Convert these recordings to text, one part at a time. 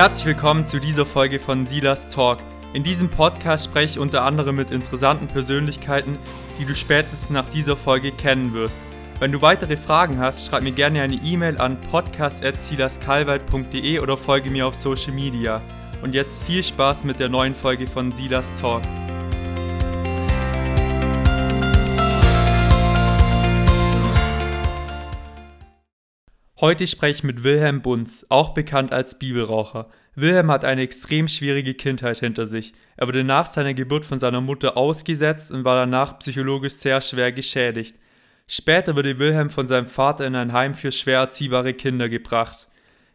Herzlich willkommen zu dieser Folge von Silas Talk. In diesem Podcast spreche ich unter anderem mit interessanten Persönlichkeiten, die du spätestens nach dieser Folge kennen wirst. Wenn du weitere Fragen hast, schreib mir gerne eine E-Mail an podcast.silaskalweit.de oder folge mir auf Social Media. Und jetzt viel Spaß mit der neuen Folge von Silas Talk. Heute spreche ich mit Wilhelm Bunz, auch bekannt als Bibelraucher. Wilhelm hat eine extrem schwierige Kindheit hinter sich. Er wurde nach seiner Geburt von seiner Mutter ausgesetzt und war danach psychologisch sehr schwer geschädigt. Später wurde Wilhelm von seinem Vater in ein Heim für schwer erziehbare Kinder gebracht.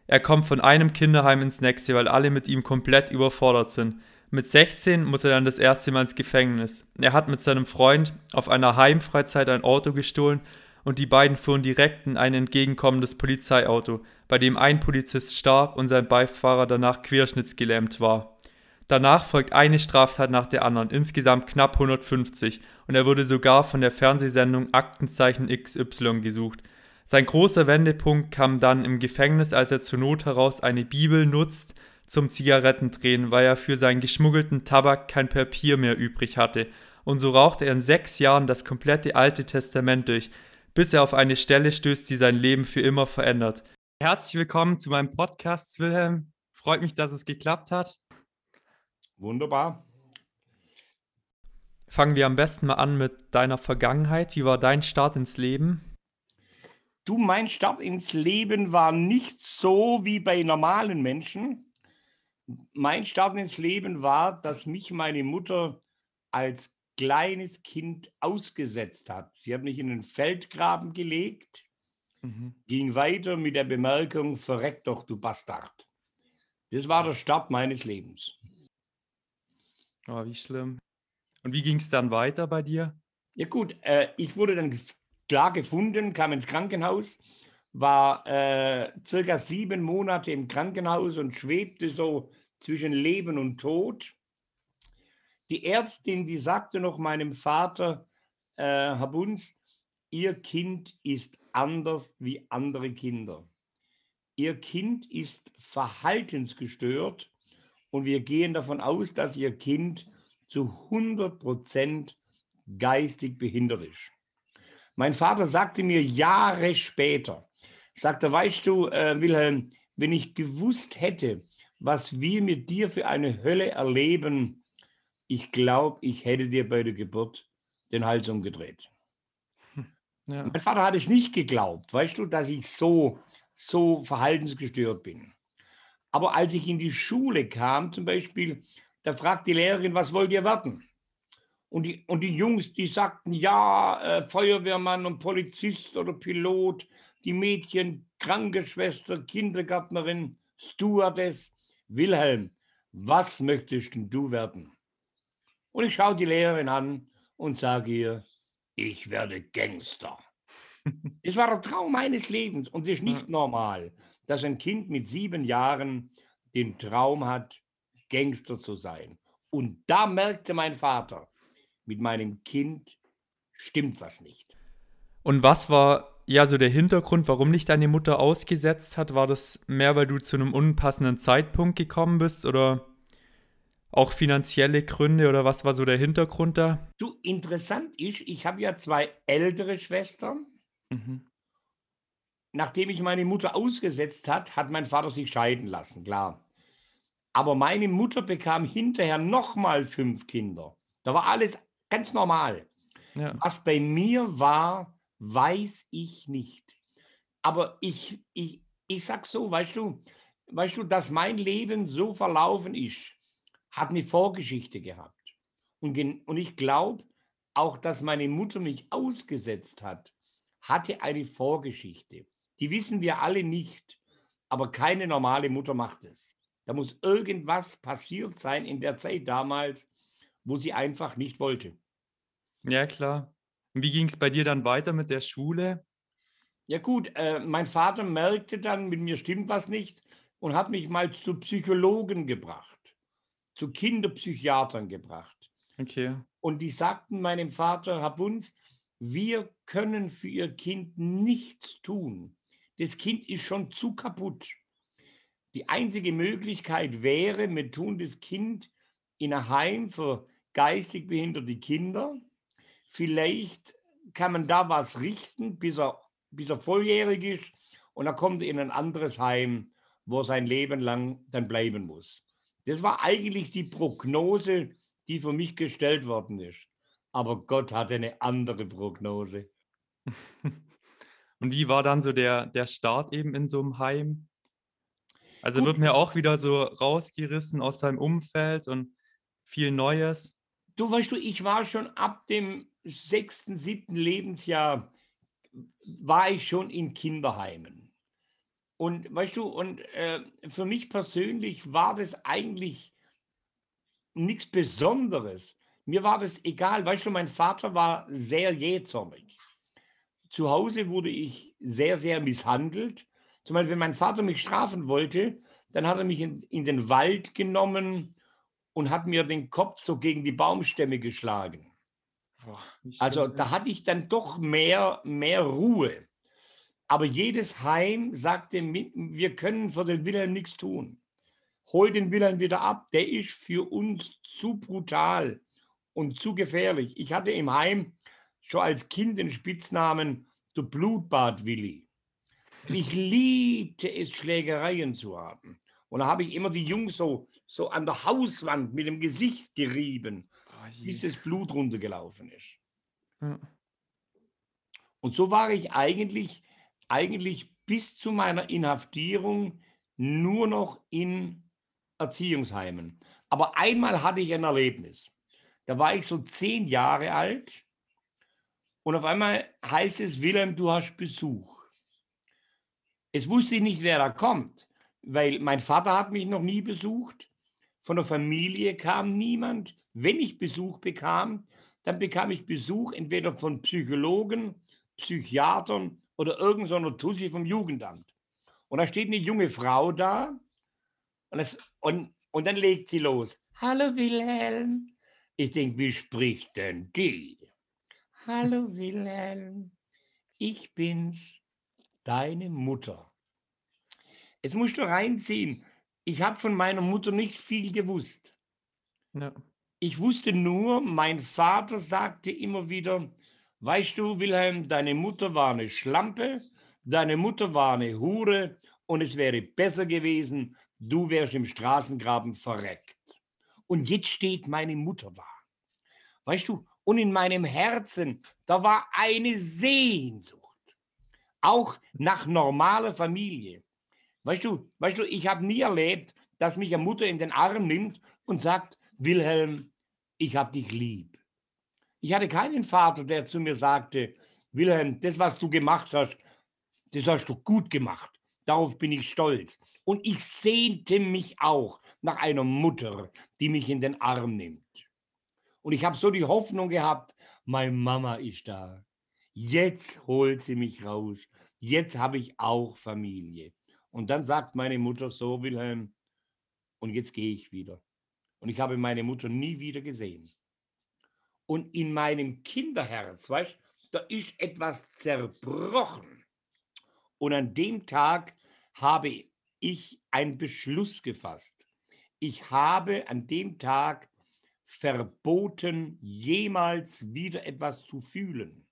Er kommt von einem Kinderheim ins nächste, weil alle mit ihm komplett überfordert sind. Mit 16 muss er dann das erste Mal ins Gefängnis. Er hat mit seinem Freund auf einer Heimfreizeit ein Auto gestohlen und die beiden fuhren direkt in ein entgegenkommendes Polizeiauto, bei dem ein Polizist starb und sein Beifahrer danach querschnittsgelähmt war. Danach folgt eine Straftat nach der anderen, insgesamt knapp 150, und er wurde sogar von der Fernsehsendung Aktenzeichen XY gesucht. Sein großer Wendepunkt kam dann im Gefängnis, als er zur Not heraus eine Bibel nutzt zum Zigarettendrehen, weil er für seinen geschmuggelten Tabak kein Papier mehr übrig hatte. Und so rauchte er in sechs Jahren das komplette Alte Testament durch, bis er auf eine Stelle stößt, die sein Leben für immer verändert. Herzlich willkommen zu meinem Podcast, Wilhelm. Freut mich, dass es geklappt hat. Wunderbar. Fangen wir am besten mal an mit deiner Vergangenheit. Wie war dein Start ins Leben? Du, mein Start ins Leben war nicht so wie bei normalen Menschen. Mein Start ins Leben war, dass mich meine Mutter als kleines Kind ausgesetzt hat. Sie hat mich in den Feldgraben gelegt, mhm. ging weiter mit der Bemerkung, verreck doch, du Bastard. Das war der Start meines Lebens. Oh, wie schlimm. Und wie ging es dann weiter bei dir? Ja gut, äh, ich wurde dann klar gefunden, kam ins Krankenhaus, war äh, circa sieben Monate im Krankenhaus und schwebte so zwischen Leben und Tod. Die Ärztin, die sagte noch meinem Vater, äh, Herr Bunz, Ihr Kind ist anders wie andere Kinder. Ihr Kind ist verhaltensgestört und wir gehen davon aus, dass Ihr Kind zu 100 Prozent geistig behindert ist. Mein Vater sagte mir Jahre später, sagte, weißt du, äh, Wilhelm, wenn ich gewusst hätte, was wir mit dir für eine Hölle erleben, ich glaube, ich hätte dir bei der Geburt den Hals umgedreht. Hm, ja. Mein Vater hat es nicht geglaubt, weißt du, dass ich so, so verhaltensgestört bin. Aber als ich in die Schule kam, zum Beispiel, da fragt die Lehrerin, was wollt ihr werden? Und die, und die Jungs, die sagten, ja, äh, Feuerwehrmann und Polizist oder Pilot, die Mädchen, Krankenschwester, Kindergärtnerin, Stewardess. Wilhelm, was möchtest du werden? Und ich schaue die Lehrerin an und sage ihr, ich werde Gangster. Es war der Traum meines Lebens und es ist nicht normal, dass ein Kind mit sieben Jahren den Traum hat, Gangster zu sein. Und da merkte mein Vater, mit meinem Kind stimmt was nicht. Und was war ja so der Hintergrund, warum dich deine Mutter ausgesetzt hat? War das mehr, weil du zu einem unpassenden Zeitpunkt gekommen bist oder? Auch finanzielle Gründe oder was war so der Hintergrund da? Du, interessant ist, ich habe ja zwei ältere Schwestern. Mhm. Nachdem ich meine Mutter ausgesetzt hat, hat mein Vater sich scheiden lassen, klar. Aber meine Mutter bekam hinterher nochmal fünf Kinder. Da war alles ganz normal. Ja. Was bei mir war, weiß ich nicht. Aber ich, ich, ich sag so, weißt du, weißt du, dass mein Leben so verlaufen ist, hat eine Vorgeschichte gehabt. Und, und ich glaube, auch dass meine Mutter mich ausgesetzt hat, hatte eine Vorgeschichte. Die wissen wir alle nicht, aber keine normale Mutter macht es. Da muss irgendwas passiert sein in der Zeit damals, wo sie einfach nicht wollte. Ja, klar. Und wie ging es bei dir dann weiter mit der Schule? Ja gut, äh, mein Vater merkte dann, mit mir stimmt was nicht und hat mich mal zu Psychologen gebracht zu Kinderpsychiatern gebracht. Okay. Und die sagten meinem Vater, Herr Bunz, wir können für Ihr Kind nichts tun. Das Kind ist schon zu kaputt. Die einzige Möglichkeit wäre, wir tun das Kind in ein Heim für geistig behinderte Kinder. Vielleicht kann man da was richten, bis er, bis er volljährig ist und dann kommt er in ein anderes Heim, wo er sein Leben lang dann bleiben muss. Das war eigentlich die Prognose, die für mich gestellt worden ist. Aber Gott hatte eine andere Prognose. Und wie war dann so der, der Start eben in so einem Heim? Also wird mir auch wieder so rausgerissen aus seinem Umfeld und viel Neues. Du weißt du, ich war schon ab dem sechsten, siebten Lebensjahr, war ich schon in Kinderheimen. Und weißt du, und äh, für mich persönlich war das eigentlich nichts Besonderes. Mir war das egal. Weißt du, mein Vater war sehr jähzornig. Zu Hause wurde ich sehr, sehr misshandelt. Zum Beispiel, wenn mein Vater mich strafen wollte, dann hat er mich in, in den Wald genommen und hat mir den Kopf so gegen die Baumstämme geschlagen. Boah, Also da hatte ich dann doch mehr, mehr Ruhe. Aber jedes Heim sagte, wir können für den Wilhelm nichts tun. Hol den Wilhelm wieder ab, der ist für uns zu brutal und zu gefährlich. Ich hatte im Heim schon als Kind den Spitznamen der Blutbad Willi. Ich liebte es, Schlägereien zu haben. Und da habe ich immer die Jungs so, so an der Hauswand mit dem Gesicht gerieben, Boah, bis das Blut runtergelaufen ist. Ja. Und so war ich eigentlich, eigentlich bis zu meiner Inhaftierung nur noch in Erziehungsheimen. Aber einmal hatte ich ein Erlebnis. Da war ich so zehn Jahre alt und auf einmal heißt es, Wilhelm, du hast Besuch. Es wusste ich nicht, wer da kommt, weil mein Vater hat mich noch nie besucht. Von der Familie kam niemand. Wenn ich Besuch bekam, dann bekam ich Besuch entweder von Psychologen, Psychiatern oder irgendeiner so Tussi vom Jugendamt. Und da steht eine junge Frau da und, das, und, und dann legt sie los. Hallo Wilhelm. Ich denke, wie spricht denn die? Hallo Wilhelm, ich bin's, deine Mutter. Jetzt musst du reinziehen. Ich habe von meiner Mutter nicht viel gewusst. Ja. Ich wusste nur, mein Vater sagte immer wieder, weißt du, Wilhelm, deine Mutter war eine Schlampe, deine Mutter war eine Hure und es wäre besser gewesen, du wärst im Straßengraben verreckt. Und jetzt steht meine Mutter da. Weißt du, und in meinem Herzen, da war eine Sehnsucht, auch nach normaler Familie. Weißt du, weißt du, ich habe nie erlebt, dass mich eine Mutter in den Arm nimmt und sagt, Wilhelm, ich hab dich lieb. Ich hatte keinen Vater, der zu mir sagte, Wilhelm, das, was du gemacht hast, das hast du gut gemacht. Darauf bin ich stolz. Und ich sehnte mich auch nach einer Mutter, die mich in den Arm nimmt. Und ich habe so die Hoffnung gehabt, meine Mama ist da. Jetzt holt sie mich raus. Jetzt habe ich auch Familie. Und dann sagt meine Mutter so, Wilhelm, und jetzt gehe ich wieder. Und ich habe meine Mutter nie wieder gesehen. Und in meinem Kinderherz, weißt du, da ist etwas zerbrochen. Und an dem Tag habe ich einen Beschluss gefasst. Ich habe an dem Tag verboten, jemals wieder etwas zu fühlen.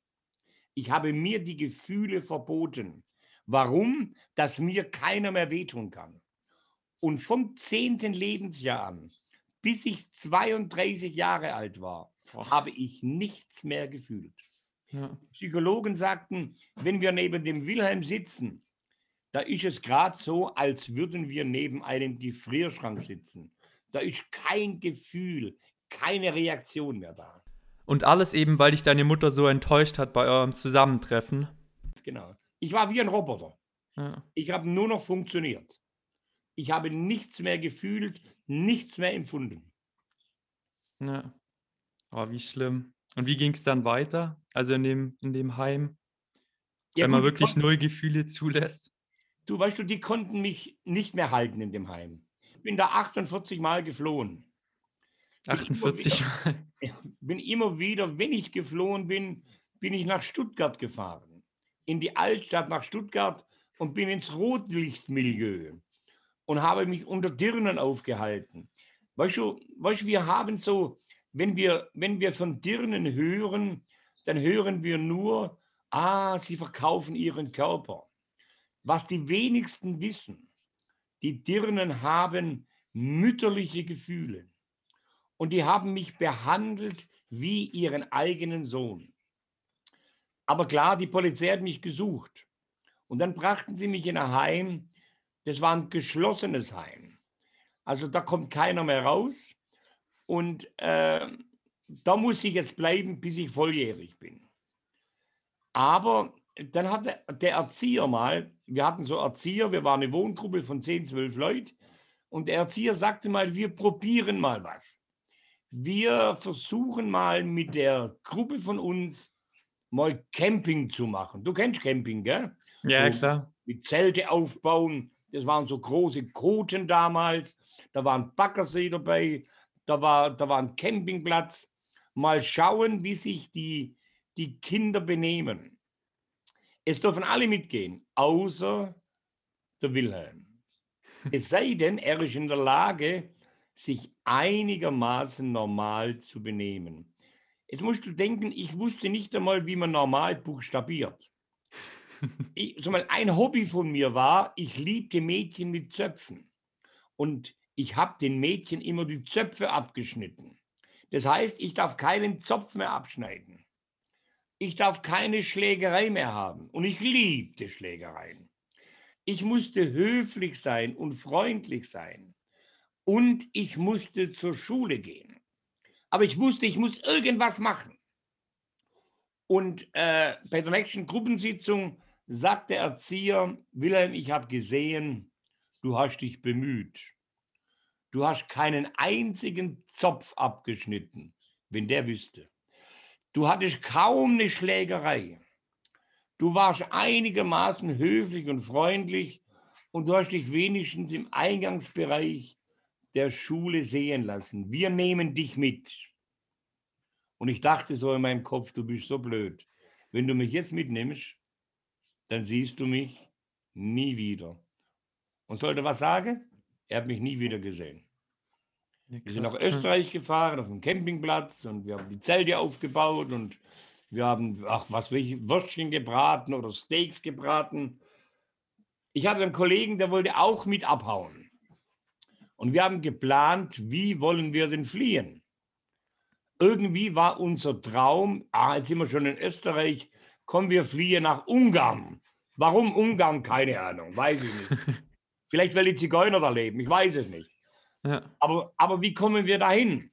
Ich habe mir die Gefühle verboten. Warum? Dass mir keiner mehr wehtun kann. Und vom 10. Lebensjahr an, bis ich 32 Jahre alt war, Boah. habe ich nichts mehr gefühlt. Ja. Psychologen sagten, wenn wir neben dem Wilhelm sitzen, da ist es gerade so, als würden wir neben einem Gefrierschrank sitzen. Da ist kein Gefühl, keine Reaktion mehr da. Und alles eben, weil dich deine Mutter so enttäuscht hat bei eurem Zusammentreffen. Genau. Ich war wie ein Roboter. Ja. Ich habe nur noch funktioniert. Ich habe nichts mehr gefühlt, nichts mehr empfunden. Ja. Oh, wie schlimm. Und wie ging es dann weiter? Also in dem, in dem Heim, Ja, wenn man wirklich konnten- null Gefühle zulässt. Du weißt du, die konnten mich nicht mehr halten in dem Heim. Ich bin da 48 Mal geflohen. Bin immer 48 Mal. bin immer wieder, wenn ich geflohen bin, bin ich nach Stuttgart gefahren. In die Altstadt nach Stuttgart und bin ins Rotlichtmilieu und habe mich unter Dirnen aufgehalten. Weißt du, weißt du, wir haben so, wenn wir, wenn wir von Dirnen hören, dann hören wir nur, ah, sie verkaufen ihren Körper. Was die wenigsten wissen, die Dirnen haben mütterliche Gefühle und die haben mich behandelt wie ihren eigenen Sohn. Aber klar, die Polizei hat mich gesucht. Und dann brachten sie mich in ein Heim. Das war ein geschlossenes Heim. Also da kommt keiner mehr raus. Und äh, da muss ich jetzt bleiben, bis ich volljährig bin. Aber dann hatte der Erzieher mal, wir hatten so Erzieher, wir waren eine Wohngruppe von 10, 12 Leuten. Und der Erzieher sagte mal, wir probieren mal was. Wir versuchen mal mit der Gruppe von uns mal Camping zu machen. Du kennst Camping, gell? Ja, So klar. mit Zelte aufbauen. Das waren so große Koten damals. Da war ein Baggersee dabei. Da war, da war ein Campingplatz. Mal schauen, wie sich die, die Kinder benehmen. Es dürfen alle mitgehen, außer der Wilhelm. Es sei denn, er ist in der Lage, sich einigermaßen normal zu benehmen. Jetzt musst du denken, ich wusste nicht einmal, wie man normal buchstabiert. Ich, so mal ein Hobby von mir war, ich liebte Mädchen mit Zöpfen. Und ich habe den Mädchen immer die Zöpfe abgeschnitten. Das heißt, ich darf keinen Zopf mehr abschneiden. Ich darf keine Schlägerei mehr haben. Und ich liebte Schlägereien. Ich musste höflich sein und freundlich sein. Und ich musste zur Schule gehen. Aber ich wusste, ich muss irgendwas machen. Und äh, bei der nächsten Gruppensitzung sagt der Erzieher, Wilhelm, ich habe gesehen, du hast dich bemüht. Du hast keinen einzigen Zopf abgeschnitten, wenn der wüsste. Du hattest kaum eine Schlägerei. Du warst einigermaßen höflich und freundlich und du hast dich wenigstens im Eingangsbereich der Schule sehen lassen. Wir nehmen dich mit. Und ich dachte so in meinem Kopf, du bist so blöd. Wenn du mich jetzt mitnimmst, dann siehst du mich nie wieder. Und sollte was sagen? Er hat mich nie wieder gesehen. Ja, Wir sind nach krass. Österreich gefahren, auf dem Campingplatz und wir haben die Zelte aufgebaut und wir haben, ach, was Würstchen gebraten oder Steaks gebraten. Ich hatte einen Kollegen, der wollte auch mit abhauen. Und wir haben geplant, wie wollen wir denn fliehen? Irgendwie war unser Traum, ah, jetzt sind wir schon in Österreich, kommen wir fliehen nach Ungarn. Warum Ungarn? Keine Ahnung, weiß ich nicht. Vielleicht, weil die Zigeuner da leben, ich weiß es nicht. Ja. Aber, aber wie kommen wir dahin?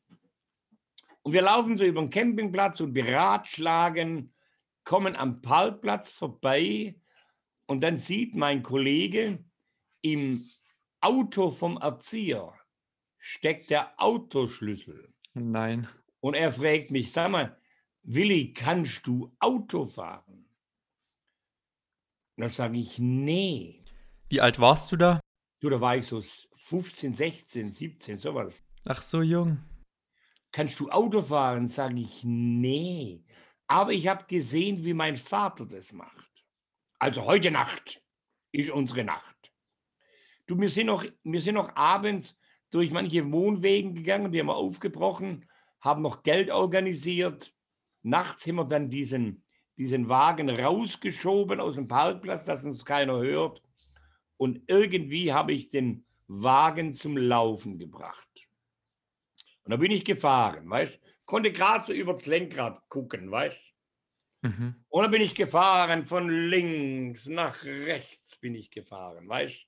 Und wir laufen so über den Campingplatz und beratschlagen, kommen am Parkplatz vorbei und dann sieht mein Kollege im Auto vom Erzieher steckt der Autoschlüssel. Nein. Und er fragt mich, sag mal, Willi, kannst du Auto fahren? Da sage ich, nee. Wie alt warst du da? Du, da war ich so 15, 16, 17, sowas. Ach, so jung. Kannst du Auto fahren? Sage ich, nee. Aber ich habe gesehen, wie mein Vater das macht. Also heute Nacht ist unsere Nacht. Du, wir sind noch, wir sind noch abends durch manche Wohnwegen gegangen, die haben wir aufgebrochen, haben noch Geld organisiert. Nachts haben wir dann diesen, diesen Wagen rausgeschoben aus dem Parkplatz, dass uns keiner hört. Und irgendwie habe ich den Wagen zum Laufen gebracht. Und da bin ich gefahren, weißt Konnte gerade so über das Lenkrad gucken, weißt Mhm. Und dann bin ich gefahren, von links nach rechts bin ich gefahren, weißt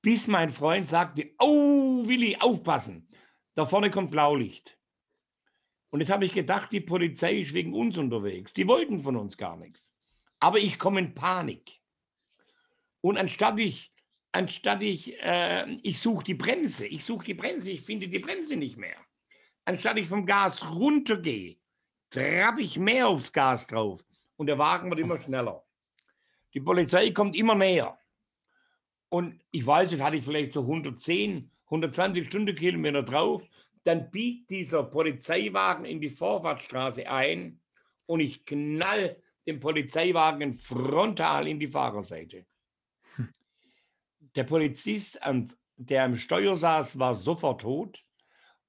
Bis mein Freund sagte, oh, Willi, aufpassen, da vorne kommt Blaulicht. Und jetzt habe ich gedacht, die Polizei ist wegen uns unterwegs. Die wollten von uns gar nichts. Aber ich komme in Panik. Und anstatt ich, anstatt ich, äh, ich suche die Bremse, ich suche die Bremse, ich finde die Bremse nicht mehr. Anstatt ich vom Gas runtergehe, trappe ich mehr aufs Gas drauf und der Wagen wird immer schneller. Die Polizei kommt immer näher. Und ich weiß, jetzt hatte ich vielleicht so 110, 120 Stundenkilometer drauf. dann biegt dieser Polizeiwagen in die Vorfahrtsstraße ein und ich knall den Polizeiwagen frontal in die Fahrerseite. Der Polizist, der am Steuer saß, war sofort tot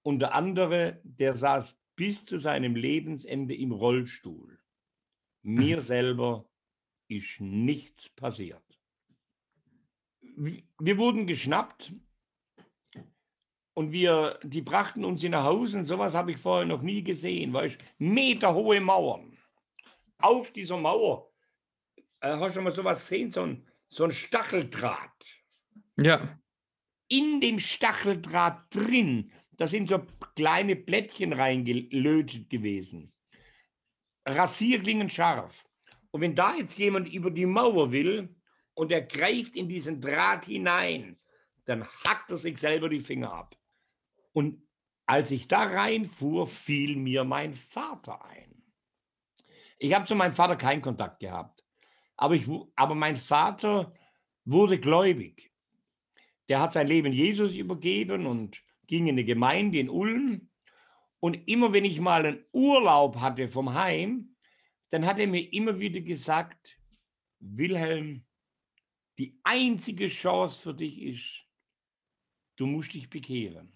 und der andere, der saß bis zu seinem Lebensende im Rollstuhl. Mir selber ist nichts passiert. Wir wurden geschnappt und wir, die brachten uns nach Hause und sowas habe ich vorher noch nie gesehen, weißt meterhohe Mauern. Auf dieser Mauer, äh, hast du schon mal sowas gesehen, so ein, so ein Stacheldraht. Ja. In dem Stacheldraht drin, da sind so kleine Plättchen reingelötet gewesen. Rasierklingen scharf. Und wenn da jetzt jemand über die Mauer will und er greift in diesen Draht hinein, dann hackt er sich selber die Finger ab. Und als ich da reinfuhr, fiel mir mein Vater ein. Ich habe zu meinem Vater keinen Kontakt gehabt. Aber, ich, aber mein Vater wurde gläubig. Der hat sein Leben Jesus übergeben und ging in eine Gemeinde in Ulm. Und immer wenn ich mal einen Urlaub hatte vom Heim, dann hat er mir immer wieder gesagt, Wilhelm, die einzige Chance für dich ist, du musst dich bekehren.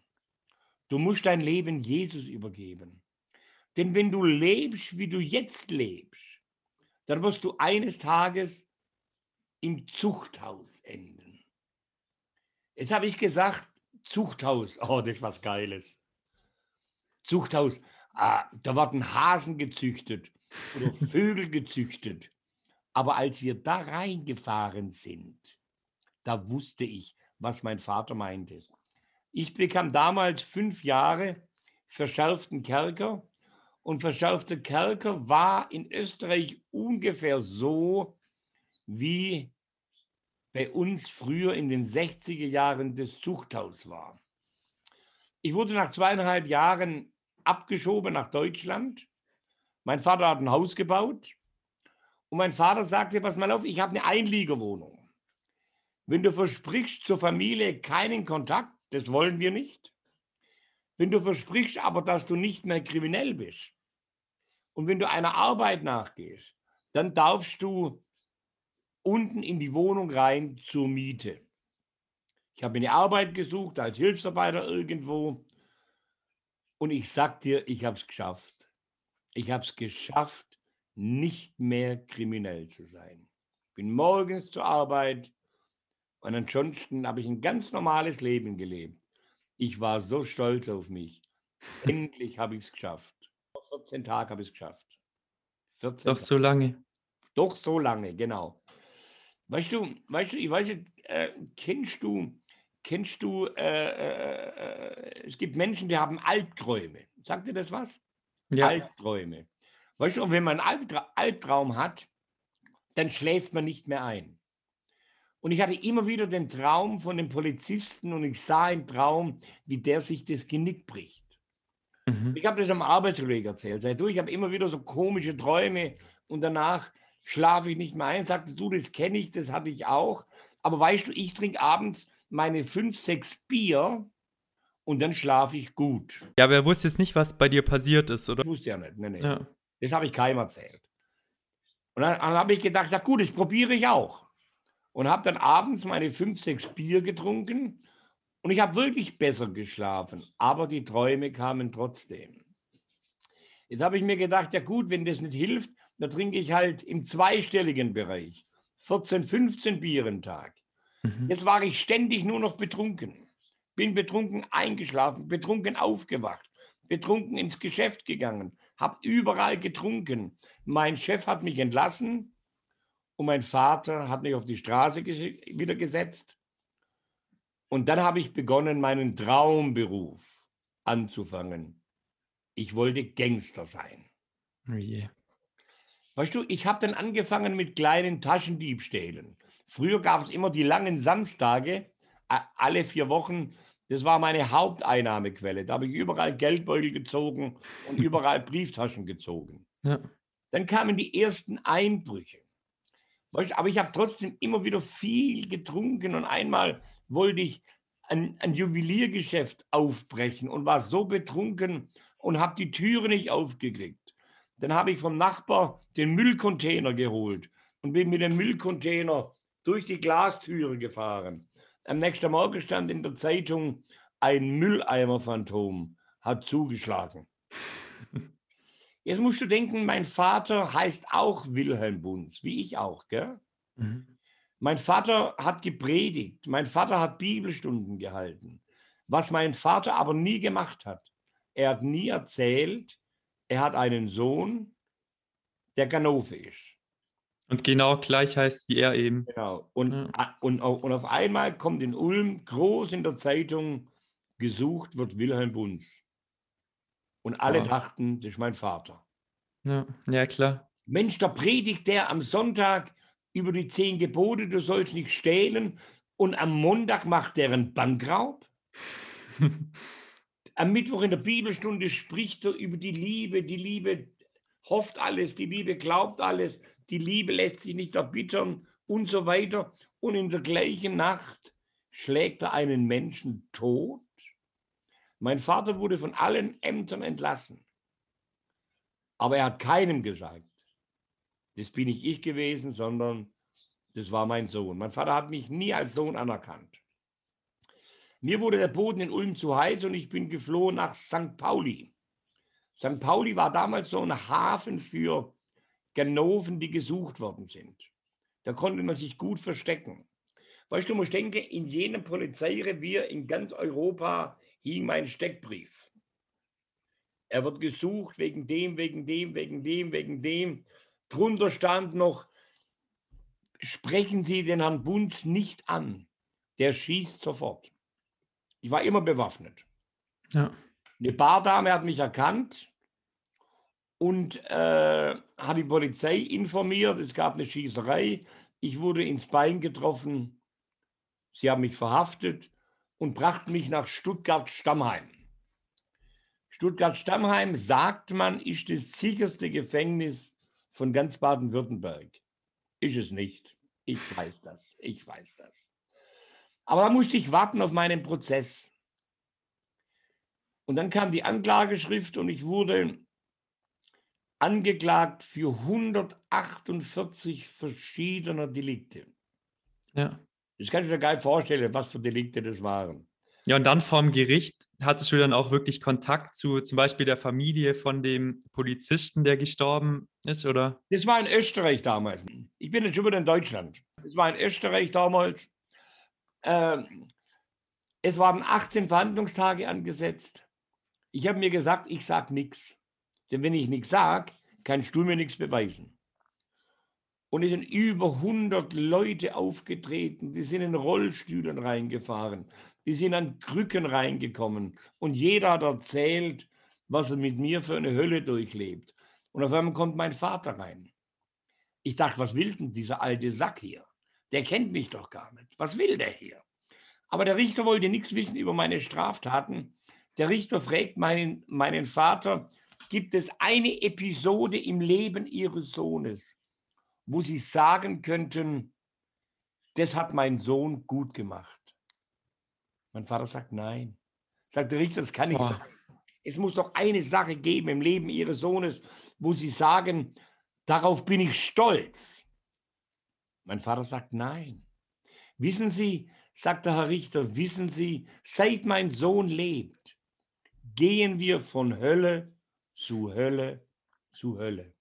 Du musst dein Leben Jesus übergeben. Denn wenn du lebst, wie du jetzt lebst, dann wirst du eines Tages im Zuchthaus enden. Jetzt habe ich gesagt, Zuchthaus, oh, das ist was Geiles. Zuchthaus, ah, da werden Hasen gezüchtet oder Vögel gezüchtet. Aber als wir da reingefahren sind, da wusste ich, was mein Vater meinte. Ich bekam damals fünf Jahre verschärften Kerker und verschärfter Kerker war in Österreich ungefähr so wie bei uns früher in den 60er Jahren das Zuchthaus war. Ich wurde nach zweieinhalb Jahren abgeschoben nach Deutschland. Mein Vater hat ein Haus gebaut und mein Vater sagte, pass mal auf, ich habe eine Einliegerwohnung. Wenn du versprichst zur Familie keinen Kontakt, das wollen wir nicht. Wenn du versprichst aber, dass du nicht mehr kriminell bist und wenn du einer Arbeit nachgehst, dann darfst du unten in die Wohnung rein zur Miete. Ich habe eine Arbeit gesucht als Hilfsarbeiter irgendwo und ich sag dir, ich habe es geschafft. Ich habe es geschafft, nicht mehr kriminell zu sein. Bin morgens zur Arbeit, und ansonsten habe ich ein ganz normales Leben gelebt. Ich war so stolz auf mich. Endlich habe ich es geschafft. Vor 14 Tagen habe ich es geschafft. 14 Doch so lange. Doch so lange, genau. Weißt du, weißt du, ich weiß nicht, äh, kennst du, kennst du, äh, äh, äh es gibt Menschen, die haben Albträume. Sagt dir das was? Ja. Albträume. Weißt du, wenn man einen Albtra Albtraum hat, dann schläft man nicht mehr ein. Und ich hatte immer wieder den Traum von dem Polizisten und ich sah im Traum, wie der sich das Genick bricht. Mhm. Ich habe das am Arbeitskollegen erzählt. Du, ich habe immer wieder so komische Träume und danach schlafe ich nicht mehr ein. Sagte du, das kenne ich, das hatte ich auch. Aber weißt du, ich trinke abends meine fünf, sechs Bier und dann schlafe ich gut. Ja, aber er wusste jetzt nicht, was bei dir passiert ist, oder? Ich wusste ja nicht. Nee, nee. Ja. Das habe ich keinem erzählt. Und dann, dann habe ich gedacht, na gut, das probiere ich auch und habe dann abends meine fünf, sechs Bier getrunken und ich habe wirklich besser geschlafen, aber die Träume kamen trotzdem. Jetzt habe ich mir gedacht, ja gut, wenn das nicht hilft, dann trinke ich halt im zweistelligen Bereich 14, 15 Bier am Tag. Mhm. Jetzt war ich ständig nur noch betrunken. Bin betrunken eingeschlafen, betrunken aufgewacht, betrunken ins Geschäft gegangen, habe überall getrunken. Mein Chef hat mich entlassen, und mein Vater hat mich auf die Straße wieder gesetzt. Und dann habe ich begonnen, meinen Traumberuf anzufangen. Ich wollte Gangster sein. Oh je. Weißt du, ich habe dann angefangen mit kleinen Taschendiebstählen. Früher gab es immer die langen Samstage, alle vier Wochen. Das war meine Haupteinnahmequelle. Da habe ich überall Geldbeutel gezogen und überall Brieftaschen gezogen. Ja. Dann kamen die ersten Einbrüche. Aber ich habe trotzdem immer wieder viel getrunken und einmal wollte ich ein, ein Juweliergeschäft aufbrechen und war so betrunken und habe die Türe nicht aufgekriegt. Dann habe ich vom Nachbar den Müllcontainer geholt und bin mit dem Müllcontainer durch die Glastüre gefahren. Am nächsten Morgen stand in der Zeitung, ein Mülleimer-Phantom hat zugeschlagen. Jetzt musst du denken, mein Vater heißt auch Wilhelm Bunz, wie ich auch, gell? Mhm. Mein Vater hat gepredigt, mein Vater hat Bibelstunden gehalten. Was mein Vater aber nie gemacht hat, er hat nie erzählt, er hat einen Sohn, der Ganove ist. Und genau gleich heißt wie er eben. Genau. Und, ja. und, und auf einmal kommt in Ulm groß in der Zeitung, gesucht wird Wilhelm Bunz. Und alle ja. dachten, das ist mein Vater. Ja, ja klar. Mensch, da predigt der am Sonntag über die zehn Gebote, du sollst nicht stehlen. Und am Montag macht der einen Bankraub. am Mittwoch in der Bibelstunde spricht er über die Liebe. Die Liebe hofft alles, die Liebe glaubt alles, die Liebe lässt sich nicht erbittern und so weiter. Und in der gleichen Nacht schlägt er einen Menschen tot. Mein Vater wurde von allen Ämtern entlassen. Aber er hat keinem gesagt, das bin nicht ich gewesen, sondern das war mein Sohn. Mein Vater hat mich nie als Sohn anerkannt. Mir wurde der Boden in Ulm zu heiß und ich bin geflohen nach St. Pauli. St. Pauli war damals so ein Hafen für Ganoven, die gesucht worden sind. Da konnte man sich gut verstecken. Weißt du, ich denke, in jenem Polizeirevier in ganz Europa hing mein Steckbrief. Er wird gesucht wegen dem, wegen dem, wegen dem, wegen dem. Drunter stand noch, sprechen Sie den Herrn Bunz nicht an. Der schießt sofort. Ich war immer bewaffnet. Ja. Eine Bardame hat mich erkannt und äh, hat die Polizei informiert. Es gab eine Schießerei. Ich wurde ins Bein getroffen. Sie haben mich verhaftet und brachten mich nach Stuttgart-Stammheim. Stuttgart-Stammheim, sagt man, ist das sicherste Gefängnis von ganz Baden-Württemberg. Ist es nicht. Ich weiß das. Ich weiß das. Aber da musste ich warten auf meinen Prozess. Und dann kam die Anklageschrift und ich wurde angeklagt für 148 verschiedene Delikte. Ja. Das kann ich mir gar nicht vorstellen, was für Delikte das waren. Ja, und dann vom Gericht hattest du dann auch wirklich Kontakt zu zum Beispiel der Familie von dem Polizisten, der gestorben ist, oder? Das war in Österreich damals. Ich bin jetzt schon wieder in Deutschland. Das war in Österreich damals. Ähm, es waren 18 Verhandlungstage angesetzt. Ich habe mir gesagt, ich sage nichts. Denn wenn ich nichts sage, kannst du mir nichts beweisen. Und es sind über 100 Leute aufgetreten, die sind in Rollstühlen reingefahren, die sind an Krücken reingekommen. Und jeder hat erzählt, was er mit mir für eine Hölle durchlebt. Und auf einmal kommt mein Vater rein. Ich dachte, was will denn dieser alte Sack hier? Der kennt mich doch gar nicht. Was will der hier? Aber der Richter wollte nichts wissen über meine Straftaten. Der Richter fragt meinen, meinen Vater, gibt es eine Episode im Leben ihres Sohnes, wo sie sagen könnten, das hat mein Sohn gut gemacht? Mein Vater sagt nein. Sagt der Richter, das kann nicht oh. sein. Es muss doch eine Sache geben im Leben ihres Sohnes, wo sie sagen, darauf bin ich stolz. Mein Vater sagt nein. Wissen Sie, sagt der Herr Richter, wissen Sie, seit mein Sohn lebt, gehen wir von Hölle zu Hölle, zu Hölle.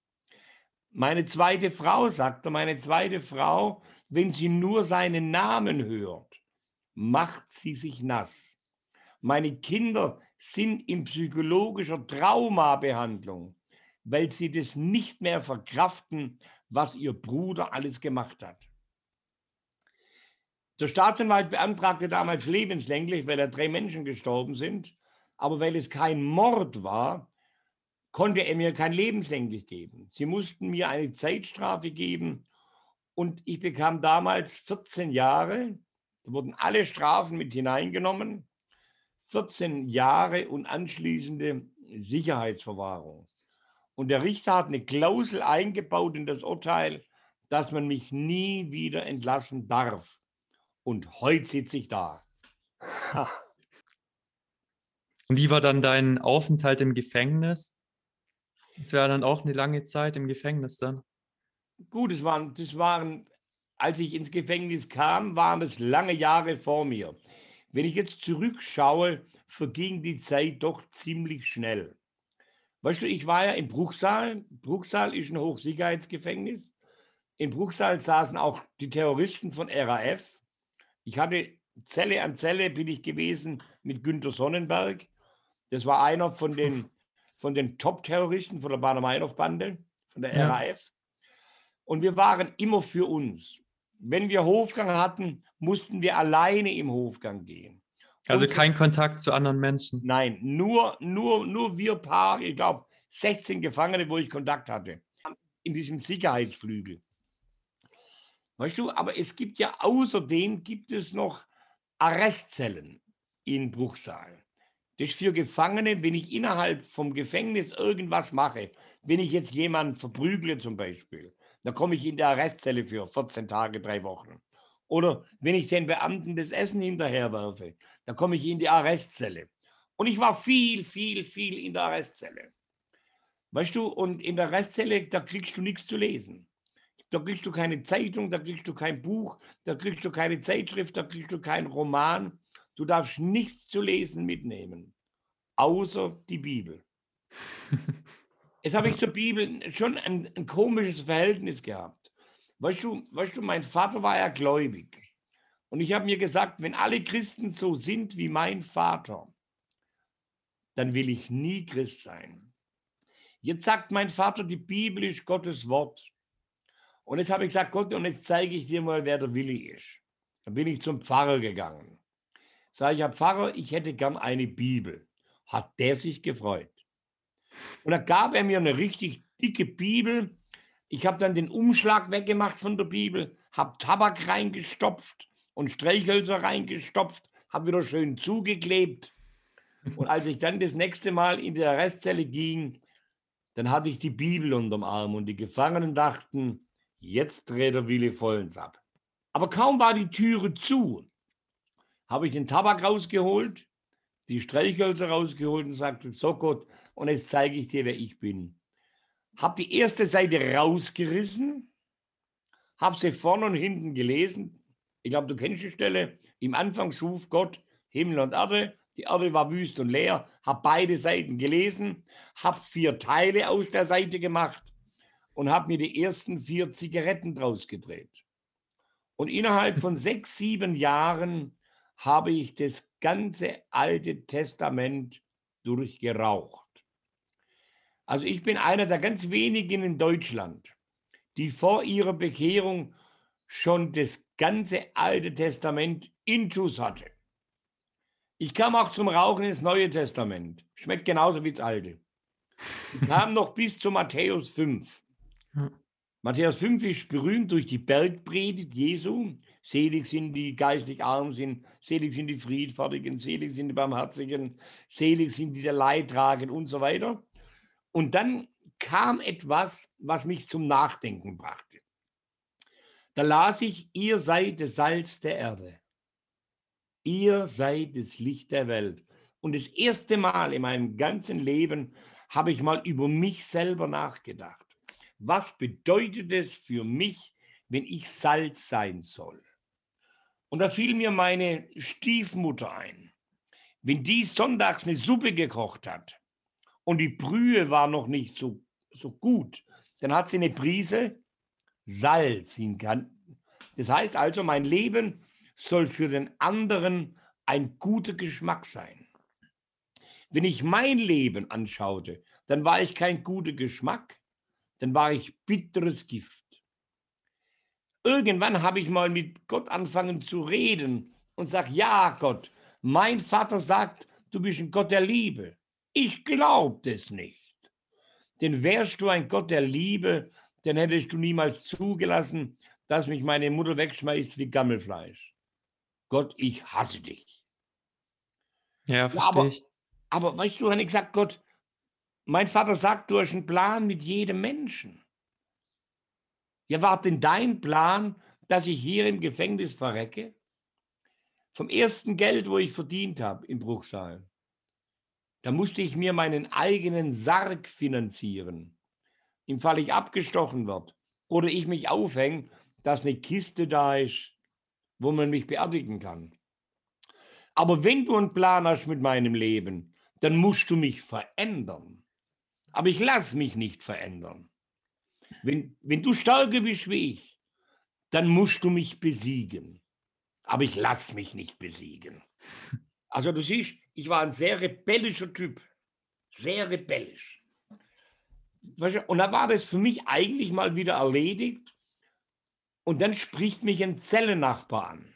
Meine zweite Frau, sagte meine zweite Frau, wenn sie nur seinen Namen hört, macht sie sich nass. Meine Kinder sind in psychologischer Traumabehandlung, weil sie das nicht mehr verkraften, was ihr Bruder alles gemacht hat. Der Staatsanwalt beantragte damals lebenslänglich, weil da drei Menschen gestorben sind. Aber weil es kein Mord war, konnte er mir kein lebenslänglich geben. Sie mussten mir eine Zeitstrafe geben und ich bekam damals 14 Jahre. Da wurden alle Strafen mit hineingenommen. 14 Jahre und anschließende Sicherheitsverwahrung. Und der Richter hat eine Klausel eingebaut in das Urteil, dass man mich nie wieder entlassen darf. Und heute sitze ich da. Und wie war dann dein Aufenthalt im Gefängnis? Das war dann auch eine lange Zeit im Gefängnis dann. Gut, es waren, das waren, als ich ins Gefängnis kam, waren es lange Jahre vor mir. Wenn ich jetzt zurückschaue, verging die Zeit doch ziemlich schnell. Weißt du, ich war ja in Bruchsal. Bruchsal ist ein Hochsicherheitsgefängnis. In Bruchsal saßen auch die Terroristen von RAF. Ich hatte Zelle an Zelle bin ich gewesen mit Günter Sonnenberg. Das war einer von den, von den Top-Terroristen von der Bader-Meinhof-Bande, von der Ja. RAF. Und wir waren immer für uns. Wenn wir Hofgang hatten, mussten wir alleine im Hofgang gehen. Also kein Kontakt zu anderen Menschen. Nein, nur, nur, nur wir paar, ich glaube 16 Gefangene, wo ich Kontakt hatte, in diesem Sicherheitsflügel. Weißt du, aber es gibt ja außerdem gibt es noch Arrestzellen in Bruchsal. Das ist für Gefangene, wenn ich innerhalb vom Gefängnis irgendwas mache, wenn ich jetzt jemanden verprügle zum Beispiel, dann komme ich in die Arrestzelle für 14 Tage, drei Wochen. Oder wenn ich den Beamten das Essen hinterherwerfe, dann komme ich in die Arrestzelle. Und ich war viel, viel, viel in der Arrestzelle. Weißt du, und in der Arrestzelle, da kriegst du nichts zu lesen. Da kriegst du keine Zeitung, da kriegst du kein Buch, da kriegst du keine Zeitschrift, da kriegst du keinen Roman. Du darfst nichts zu lesen mitnehmen, außer die Bibel. Jetzt habe ich zur Bibel schon ein, ein komisches Verhältnis gehabt. Weißt du, weißt du, mein Vater war ja gläubig. Und ich habe mir gesagt, wenn alle Christen so sind wie mein Vater, dann will ich nie Christ sein. Jetzt sagt mein Vater, die Bibel ist Gottes Wort. Und jetzt habe ich gesagt, Gott, und jetzt zeige ich dir mal, wer der Willi ist. Dann bin ich zum Pfarrer gegangen. Sage ich, Herr Pfarrer, ich hätte gern eine Bibel. Hat der sich gefreut. Und da gab er mir eine richtig dicke Bibel. Ich habe dann den Umschlag weggemacht von der Bibel, habe Tabak reingestopft und Streichhölzer reingestopft, habe wieder schön zugeklebt. Und als ich dann das nächste Mal in die Arrestzelle ging, dann hatte ich die Bibel unterm Arm und die Gefangenen dachten, jetzt dreht der Wille vollends ab. Aber kaum war die Türe zu, habe ich den Tabak rausgeholt, die Streichhölzer rausgeholt und sagte, so Gott, und jetzt zeige ich dir, wer ich bin. Habe die erste Seite rausgerissen, habe sie vorne und hinten gelesen. Ich glaube, du kennst die Stelle. Im Anfang schuf Gott Himmel und Erde. Die Erde war wüst und leer. Habe beide Seiten gelesen, habe vier Teile aus der Seite gemacht und habe mir die ersten vier Zigaretten draus gedreht. Und innerhalb von sechs, sieben Jahren habe ich das ganze Alte Testament durchgeraucht. Also ich bin einer der ganz wenigen in Deutschland, die vor ihrer Bekehrung schon das ganze Alte Testament intus hatte. Ich kam auch zum Rauchen ins Neue Testament. Schmeckt genauso wie das Alte. Ich kam noch bis zu Matthäus 5. Ja. Matthäus 5 ist berühmt durch die Bergpredigt Jesu. Selig sind die geistlich arm sind, selig sind die Friedfertigen, selig sind die Barmherzigen, selig sind die, der Leid tragen und so weiter. Und dann kam etwas, was mich zum Nachdenken brachte. Da las ich, ihr seid das Salz der Erde. Ihr seid das Licht der Welt. Und das erste Mal in meinem ganzen Leben habe ich mal über mich selber nachgedacht. Was bedeutet es für mich, wenn ich Salz sein soll? Und da fiel mir meine Stiefmutter ein. Wenn die sonntags eine Suppe gekocht hat und die Brühe war noch nicht so, so gut, dann hat sie eine Prise Salz kann. Das heißt also, mein Leben soll für den anderen ein guter Geschmack sein. Wenn ich mein Leben anschaute, dann war ich kein guter Geschmack, dann war ich bitteres Gift. Irgendwann habe ich mal mit Gott angefangen zu reden und sage, ja Gott, mein Vater sagt, du bist ein Gott der Liebe. Ich glaube das nicht. Denn wärst du ein Gott der Liebe, dann hättest du niemals zugelassen, dass mich meine Mutter wegschmeißt wie Gammelfleisch. Gott, ich hasse dich. Ja, aber- verstehe ich. Aber weißt du, habe ich gesagt, Gott, mein Vater sagt, du hast einen Plan mit jedem Menschen. Ja, war denn dein Plan, dass ich hier im Gefängnis verrecke? vom ersten Geld, wo ich verdient habe im Bruchsal. Da musste ich mir meinen eigenen Sarg finanzieren, im Fall ich abgestochen wird oder ich mich aufhänge, dass eine Kiste da ist, wo man mich beerdigen kann. Aber wenn du einen Plan hast mit meinem Leben, dann musst du mich verändern. Aber ich lasse mich nicht verändern. Wenn, wenn du stärker bist wie ich, dann musst du mich besiegen. Aber ich lasse mich nicht besiegen. Also du siehst, ich war ein sehr rebellischer Typ. Sehr rebellisch. Und da war das für mich eigentlich mal wieder erledigt. Und dann spricht mich ein Zellennachbar an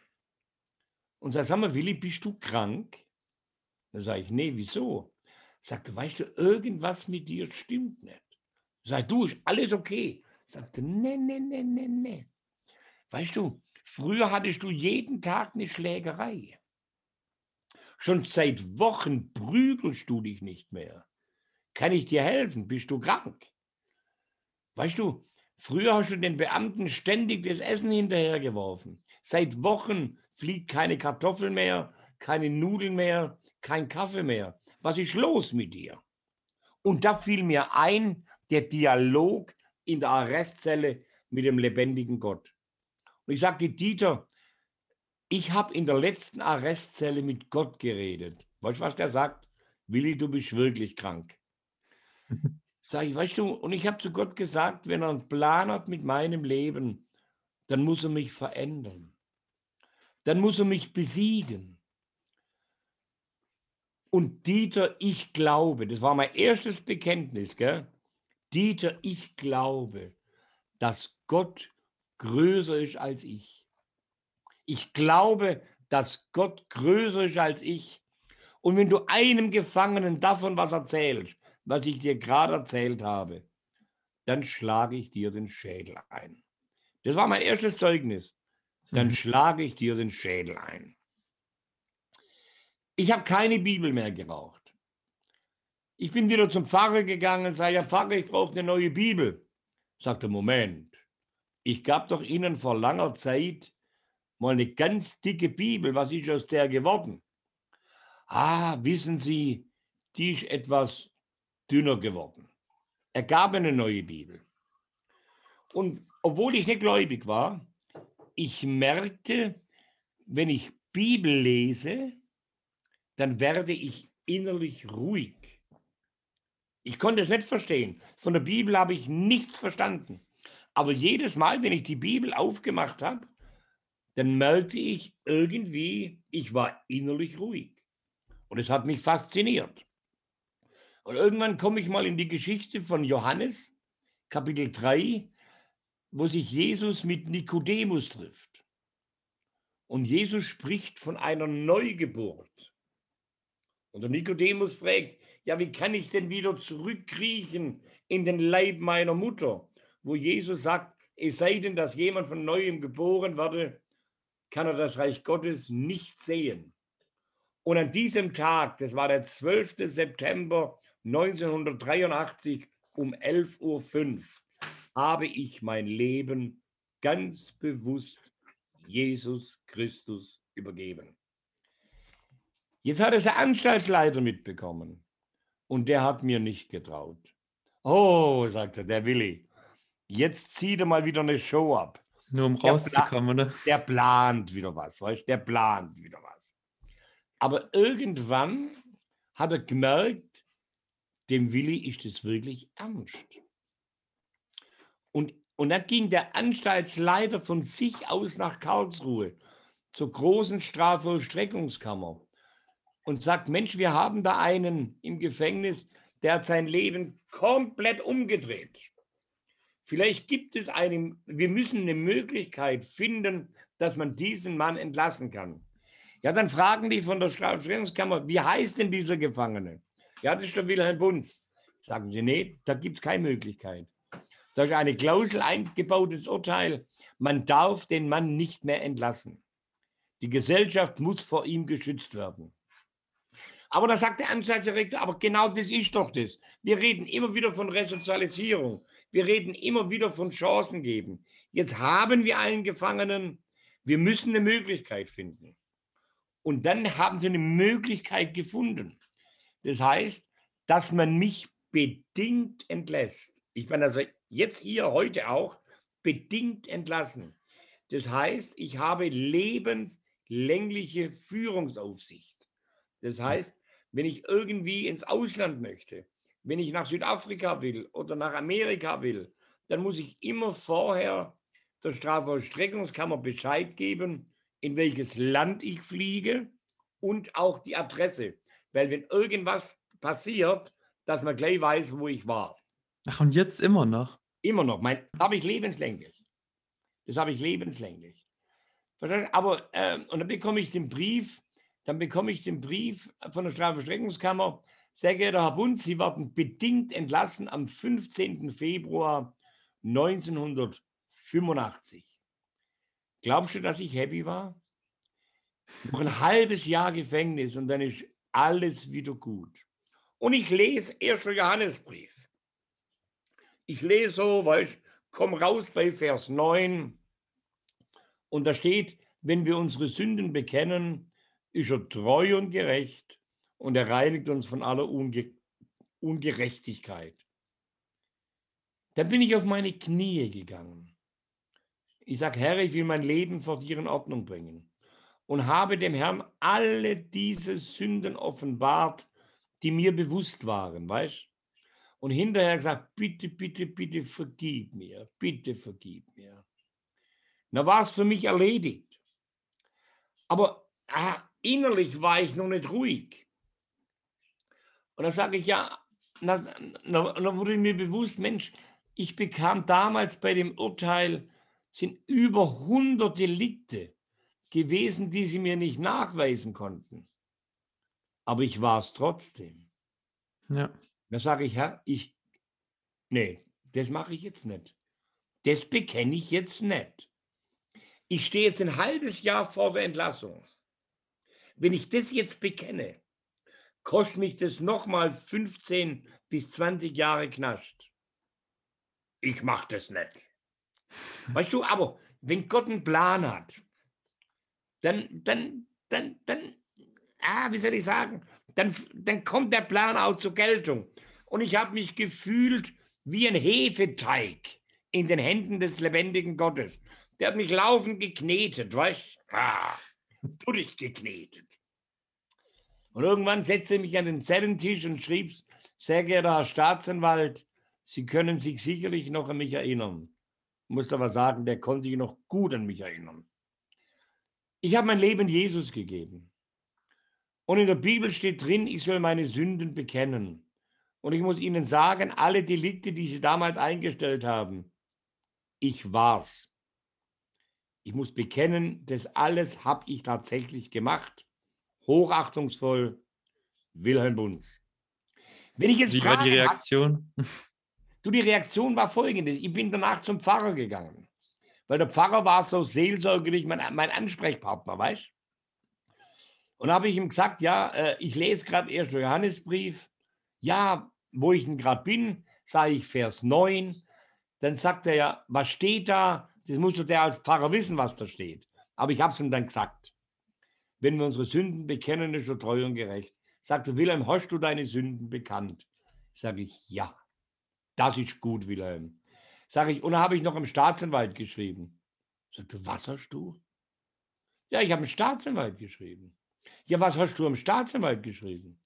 und sagt, sag mal, Willi, bist du krank? Da sage ich, nee, wieso? Sagte, weißt du, irgendwas mit dir stimmt nicht. Sag du, ist alles okay? Sagte, nee, nee, nee, nee, nee. Weißt du, früher hattest du jeden Tag eine Schlägerei. Schon seit Wochen prügelst du dich nicht mehr. Kann ich dir helfen? Bist du krank? Weißt du, früher hast du den Beamten ständig das Essen hinterhergeworfen. Seit Wochen fliegt keine Kartoffel mehr, keine Nudeln mehr, kein Kaffee mehr. Was ist los mit dir? Und da fiel mir ein, der Dialog in der Arrestzelle mit dem lebendigen Gott. Und ich sagte, Dieter, ich habe in der letzten Arrestzelle mit Gott geredet. Weißt du, was der sagt? Willi, du bist wirklich krank. Sag ich, weißt du, und ich habe zu Gott gesagt, wenn er einen Plan hat mit meinem Leben, dann muss er mich verändern dann muss er mich besiegen. Und Dieter, ich glaube, das war mein erstes Bekenntnis, gell? Dieter, ich glaube, dass Gott größer ist als ich. Ich glaube, dass Gott größer ist als ich. Und wenn du einem Gefangenen davon was erzählst, was ich dir gerade erzählt habe, dann schlage ich dir den Schädel ein. Das war mein erstes Zeugnis dann mhm. schlage ich dir den Schädel ein. Ich habe keine Bibel mehr geraucht. Ich bin wieder zum Pfarrer gegangen und sage, ja Pfarrer, ich brauche eine neue Bibel. Sagte, Moment, ich gab doch Ihnen vor langer Zeit mal eine ganz dicke Bibel. Was ist aus der geworden? Ah, wissen Sie, die ist etwas dünner geworden. Er gab eine neue Bibel. Und obwohl ich nicht gläubig war, ich merkte, wenn ich Bibel lese, dann werde ich innerlich ruhig. Ich konnte es nicht verstehen. Von der Bibel habe ich nichts verstanden. Aber jedes Mal, wenn ich die Bibel aufgemacht habe, dann merkte ich irgendwie, ich war innerlich ruhig. Und es hat mich fasziniert. Und irgendwann komme ich mal in die Geschichte von Johannes, Kapitel 3, wo sich Jesus mit Nikodemus trifft. Und Jesus spricht von einer Neugeburt. Und der Nikodemus fragt, ja, wie kann ich denn wieder zurückkriechen in den Leib meiner Mutter? Wo Jesus sagt, es sei denn, dass jemand von neuem geboren werde, kann er das Reich Gottes nicht sehen. Und an diesem Tag, das war der 12. September 1983 um 11.05 Uhr, habe ich mein Leben ganz bewusst Jesus Christus übergeben. Jetzt hat es der Anstaltsleiter mitbekommen und der hat mir nicht getraut. Oh, sagte der Willi, jetzt zieht er mal wieder eine Show ab. Nur um rauszukommen, der, oder? Der plant wieder was, weißt Der plant wieder was. Aber irgendwann hat er gemerkt, dem Willi ist es wirklich ernst. Und, und dann ging der Anstaltsleiter von sich aus nach Karlsruhe zur großen Strafvollstreckungskammer und sagt, Mensch, wir haben da einen im Gefängnis, der hat sein Leben komplett umgedreht. Vielleicht gibt es einen, wir müssen eine Möglichkeit finden, dass man diesen Mann entlassen kann. Ja, dann fragen die von der Strafvollstreckungskammer, wie heißt denn dieser Gefangene? Ja, das ist der Wilhelm Bunz. Sagen sie, nee, da gibt es keine Möglichkeit. Da ist eine Klausel eingebautes Urteil. Man darf den Mann nicht mehr entlassen. Die Gesellschaft muss vor ihm geschützt werden. Aber da sagt der Anstaltsdirektor, aber genau das ist doch das. Wir reden immer wieder von Resozialisierung. Wir reden immer wieder von Chancen geben. Jetzt haben wir einen Gefangenen. Wir müssen eine Möglichkeit finden. Und dann haben sie eine Möglichkeit gefunden. Das heißt, dass man mich bedingt entlässt. Ich bin also jetzt hier heute auch bedingt entlassen. Das heißt, ich habe lebenslängliche Führungsaufsicht. Das heißt, wenn ich irgendwie ins Ausland möchte, wenn ich nach Südafrika will oder nach Amerika will, dann muss ich immer vorher der Strafvollstreckungskammer Bescheid geben, in welches Land ich fliege und auch die Adresse. Weil wenn irgendwas passiert, dass man gleich weiß, wo ich war. Ach, und jetzt immer noch? Immer noch. Mein, habe ich lebenslänglich. Das habe ich lebenslänglich. Aber, äh, und dann bekomme ich den Brief, dann bekomme ich den Brief von der Strafverstreckungskammer. Sehr geehrter Herr Bund, Sie werden bedingt entlassen am 15. Februar 1985. Glaubst du, dass ich happy war? Noch ein halbes Jahr Gefängnis und dann ist alles wieder gut. Und ich lese 1. Johannesbrief. Ich lese so, weißt komm raus bei Vers 9. Und da steht, wenn wir unsere Sünden bekennen, ist er treu und gerecht und er reinigt uns von aller Unge Ungerechtigkeit. Dann bin ich auf meine Knie gegangen. Ich sage, Herr, ich will mein Leben vor dir in Ordnung bringen und habe dem Herrn alle diese Sünden offenbart, die mir bewusst waren, weißt Und hinterher gesagt, bitte, bitte, bitte vergib mir, bitte vergib mir. Na war es für mich erledigt. Aber ah, innerlich war ich noch nicht ruhig. Und dann sage ich, ja, dann wurde mir bewusst, Mensch, ich bekam damals bei dem Urteil, sind über 100 Delikte gewesen, die sie mir nicht nachweisen konnten. Aber ich war es trotzdem. Ja. Da sage ich, Herr, ich, nee, das mache ich jetzt nicht. Das bekenne ich jetzt nicht. Ich stehe jetzt ein halbes Jahr vor der Entlassung. Wenn ich das jetzt bekenne, kostet mich das nochmal 15 bis 20 Jahre Knast. Ich mache das nicht. Weißt du, aber wenn Gott einen Plan hat, dann, dann, dann, dann, ah, wie soll ich sagen, dann, dann kommt der Plan auch zur Geltung. Und ich habe mich gefühlt wie ein Hefeteig in den Händen des lebendigen Gottes. Der hat mich laufend geknetet, weißt du? Ah, durchgeknetet. Und irgendwann setzte er mich an den Zellentisch und schrieb, sehr geehrter Herr Staatsanwalt, Sie können sich sicherlich noch an mich erinnern. Ich muss aber sagen, der konnte sich noch gut an mich erinnern. Ich habe mein Leben Jesus gegeben. Und in der Bibel steht drin, ich soll meine Sünden bekennen. Und ich muss Ihnen sagen, alle Delikte, die Sie damals eingestellt haben, ich war's. Ich muss bekennen, das alles habe ich tatsächlich gemacht. Hochachtungsvoll, Wilhelm Bunz. Wenn ich jetzt Wie war die Reaktion? Hat, du, die Reaktion war folgende. Ich bin danach zum Pfarrer gegangen weil der Pfarrer war so seelsorgerlich mein, mein Ansprechpartner, weißt Und habe ich ihm gesagt, ja, äh, ich lese gerade erst Johannesbrief. Ja, wo ich gerade bin, sage ich Vers 9. Dann sagt er ja, was steht da? Das muss der als Pfarrer wissen, was da steht. Aber ich habe es ihm dann gesagt. Wenn wir unsere Sünden bekennen, ist er treu und gerecht. Sagte Wilhelm, hast du deine Sünden bekannt? Sage ich, ja. Das ist gut, Wilhelm. Sage ich, und da habe ich noch im Staatsanwalt geschrieben. Sagte, was hast du? Ja, ich habe im Staatsanwalt geschrieben. Ja, was hast du im Staatsanwalt geschrieben?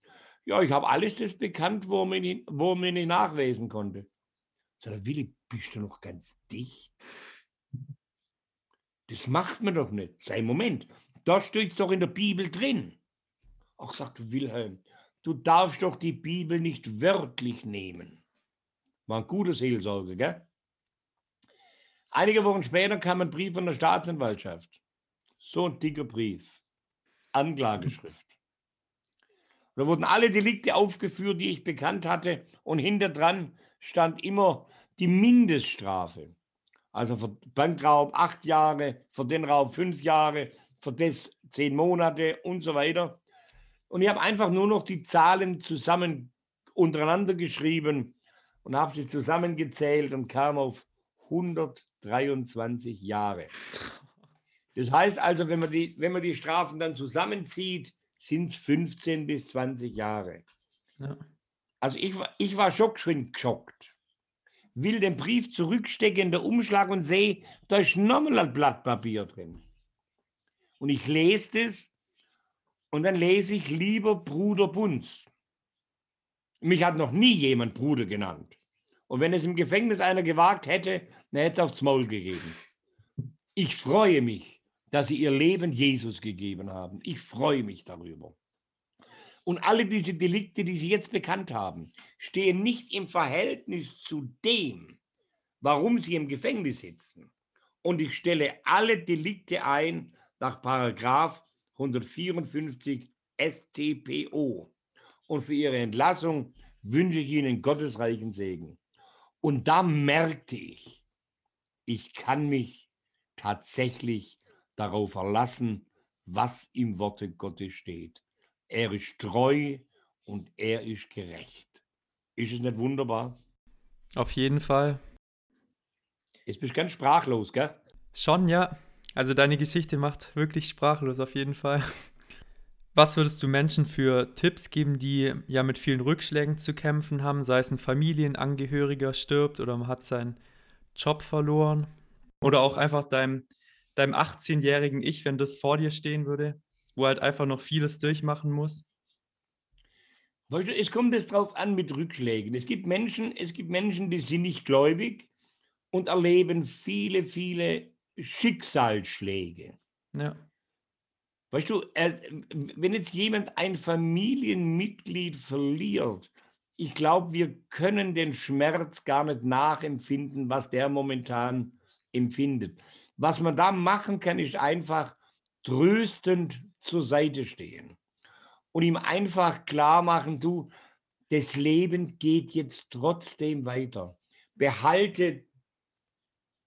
Ja, ich habe alles das bekannt, wo man, nicht, wo man nicht nachlesen konnte. Sagt Willi, bist du noch ganz dicht? Das macht man doch nicht. Sei Moment, da steht doch in der Bibel drin. Ach, sagte Wilhelm, du darfst doch die Bibel nicht wörtlich nehmen. War ein guter Seelsorger, gell? Einige Wochen später kam ein Brief von der Staatsanwaltschaft. So ein dicker Brief. Anklageschrift. Da wurden alle Delikte aufgeführt, die ich bekannt hatte. Und hinter dran stand immer die Mindeststrafe. Also für Bankraub acht Jahre, für den Raub fünf Jahre, für das zehn Monate und so weiter. Und ich habe einfach nur noch die Zahlen zusammen untereinander geschrieben und habe sie zusammengezählt und kam auf 123 Jahre. Das heißt also, wenn man die, wenn man die Strafen dann zusammenzieht, sind es 15 bis 20 Jahre. Ja. Also ich, war- ich war schockschwind geschockt. Will den Brief zurückstecken in der Umschlag und sehe, da ist nochmal ein Blatt Papier drin. Und ich lese das und dann lese ich lieber Bruder Bunz. Mich hat noch nie jemand Bruder genannt. Und wenn es im Gefängnis einer gewagt hätte, dann hätte es aufs Maul gegeben. Ich freue mich, dass sie ihr Leben Jesus gegeben haben. Ich freue mich darüber. Und alle diese Delikte, die sie jetzt bekannt haben, stehen nicht im Verhältnis zu dem, warum sie im Gefängnis sitzen. Und ich stelle alle Delikte ein nach Paragraph 154 StPO. Und für ihre Entlassung wünsche ich Ihnen gottesreichen Segen. Und da merkte ich, ich kann mich tatsächlich darauf verlassen, was im Worte Gottes steht. Er ist treu und er ist gerecht. Ist es nicht wunderbar? Auf jeden Fall. Jetzt bist du ganz sprachlos, gell? Schon, ja. Also deine Geschichte macht wirklich sprachlos auf jeden Fall. Was würdest du Menschen für Tipps geben, die ja mit vielen Rückschlägen zu kämpfen haben, sei es ein Familienangehöriger stirbt oder man hat seinen Job verloren? Oder auch einfach deinem, deinem 18-jährigen Ich, wenn das vor dir stehen würde, wo halt einfach noch vieles durchmachen muss? Weißt du, es kommt es drauf an mit Rückschlägen. Es gibt Menschen, es gibt Menschen, die sind nicht gläubig und erleben viele, viele Schicksalsschläge. Ja, Weißt du, wenn jetzt jemand ein Familienmitglied verliert, ich glaube, wir können den Schmerz gar nicht nachempfinden, was der momentan empfindet. Was man da machen kann, ist einfach tröstend zur Seite stehen und ihm einfach klar machen, du, das Leben geht jetzt trotzdem weiter. Behalte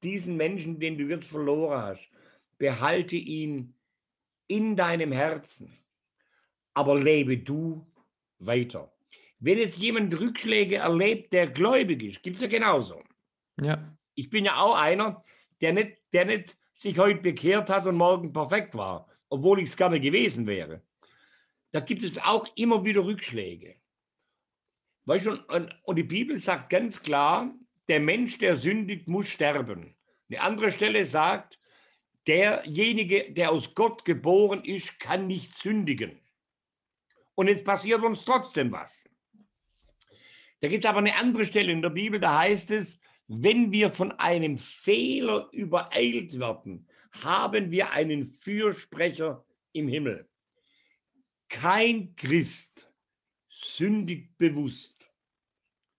diesen Menschen, den du jetzt verloren hast, behalte ihn in deinem Herzen, aber lebe du weiter. Wenn jetzt jemand Rückschläge erlebt, der gläubig ist, gibt es ja genauso. ja, Ich bin ja auch einer, der nicht, der nicht sich heute bekehrt hat und morgen perfekt war, obwohl ich es gerne gewesen wäre. Da gibt es auch immer wieder Rückschläge. Weißt du, und, und die Bibel sagt ganz klar, der Mensch, der sündigt, muss sterben. Eine andere Stelle sagt, derjenige, der aus Gott geboren ist, kann nicht sündigen. Und jetzt passiert uns trotzdem was. Da gibt es aber eine andere Stelle in der Bibel, da heißt es, wenn wir von einem Fehler übereilt werden, haben wir einen Fürsprecher im Himmel. Kein Christ sündigt bewusst.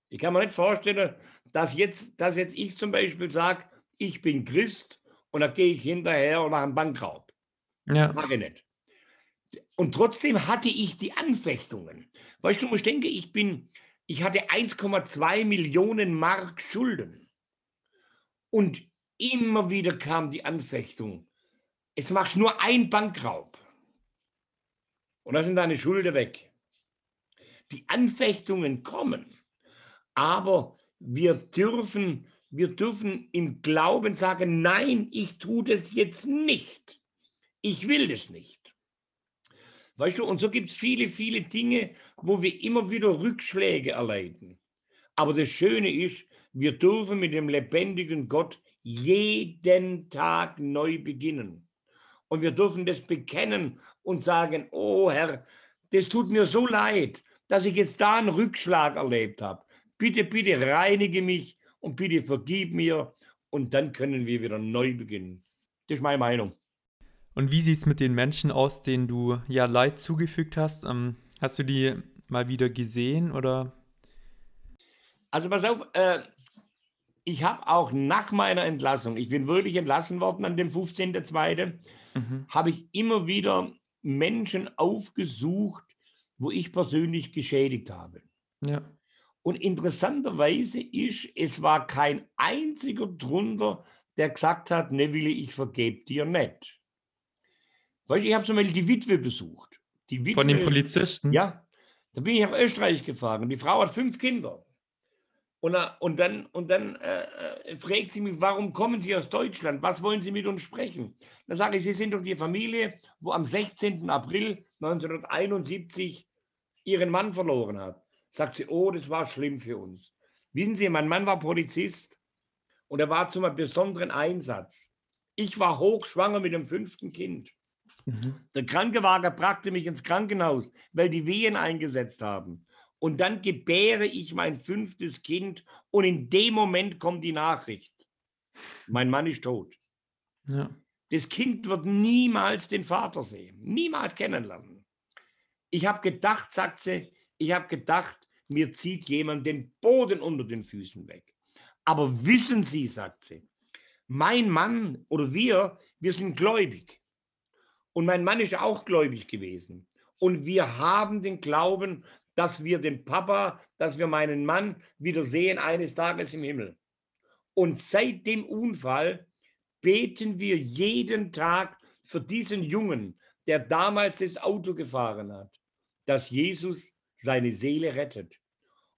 Ich kann mir nicht vorstellen, dass jetzt, dass jetzt ich zum Beispiel sage, ich bin Christ und da gehe ich hinterher und mache einen Bankraub. ja, Mache ich nicht. Und trotzdem hatte ich die Anfechtungen. Weißt du, ich denke, ich bin, ich hatte 1,2 Millionen Mark Schulden. Und immer wieder kam die Anfechtung. Jetzt machst du nur ein Bankraub. Und dann sind deine Schulden weg. Die Anfechtungen kommen. Aber wir dürfen, wir dürfen im Glauben sagen, nein, ich tue das jetzt nicht. Ich will das nicht. Weißt du, und so gibt es viele, viele Dinge, wo wir immer wieder Rückschläge erleiden. Aber das Schöne ist, wir dürfen mit dem lebendigen Gott jeden Tag neu beginnen. Und wir dürfen das bekennen und sagen, oh Herr, das tut mir so leid, dass ich jetzt da einen Rückschlag erlebt habe. Bitte, bitte reinige mich und bitte vergib mir und dann können wir wieder neu beginnen. Das ist meine Meinung. Und wie sieht es mit den Menschen aus, denen du ja Leid zugefügt hast? Ähm, hast du die mal wieder gesehen oder? Also pass auf, äh, ich habe auch nach meiner Entlassung, ich bin wirklich entlassen worden an dem 15.02., Mhm. habe ich immer wieder Menschen aufgesucht, wo ich persönlich geschädigt habe. Ja, Und interessanterweise ist, es war kein einziger drunter, der gesagt hat, ne Willi, ich vergebe dir nicht. Weißt ich habe zum Beispiel die Witwe besucht. Die Witwe, von den Polizisten? Ja, da bin ich nach Österreich gefahren. Die Frau hat fünf Kinder. Und, und dann, und dann äh, äh, fragt sie mich, warum kommen Sie aus Deutschland? Was wollen Sie mit uns sprechen? Dann sage ich, Sie sind doch die Familie, wo am 16. April 1971 ihren Mann verloren hat. Sagt sie, oh, das war schlimm für uns. Wissen Sie, mein Mann war Polizist und er war zu einem besonderen Einsatz. Ich war hochschwanger mit dem fünften Kind. Mhm. Der Krankenwagen brachte mich ins Krankenhaus, weil die Wehen eingesetzt haben. Und dann gebäre ich mein fünftes Kind und in dem Moment kommt die Nachricht. Mein Mann ist tot. Ja. Das Kind wird niemals den Vater sehen, niemals kennenlernen. Ich habe gedacht, sagt sie, ich habe gedacht, mir zieht jemand den Boden unter den Füßen weg. Aber wissen Sie, sagt sie, mein Mann oder wir, wir sind gläubig. Und mein Mann ist auch gläubig gewesen. Und wir haben den Glauben, dass wir den Papa, dass wir meinen Mann wieder sehen eines Tages im Himmel. Und seit dem Unfall beten wir jeden Tag für diesen Jungen, der damals das Auto gefahren hat, dass Jesus seine Seele rettet.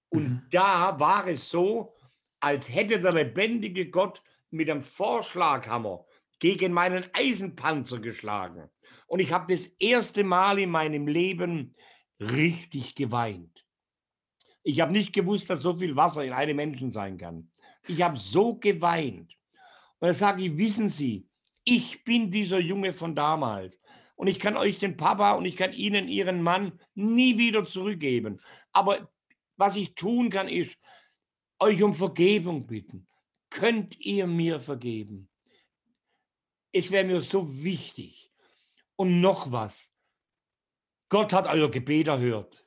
Und mhm. da war es so, als hätte der lebendige Gott mit einem Vorschlaghammer gegen meinen Eisenpanzer geschlagen. Und ich habe das erste Mal in meinem Leben richtig geweint. Ich habe nicht gewusst, dass so viel Wasser in einem Menschen sein kann. Ich habe so geweint. Und da sage ich, wissen Sie, ich bin dieser Junge von damals. Und ich kann euch den Papa und ich kann Ihnen Ihren Mann nie wieder zurückgeben. Aber was ich tun kann, ist, euch um Vergebung bitten. Könnt ihr mir vergeben? Es wäre mir so wichtig. Und noch was. Gott hat euer Gebet erhört.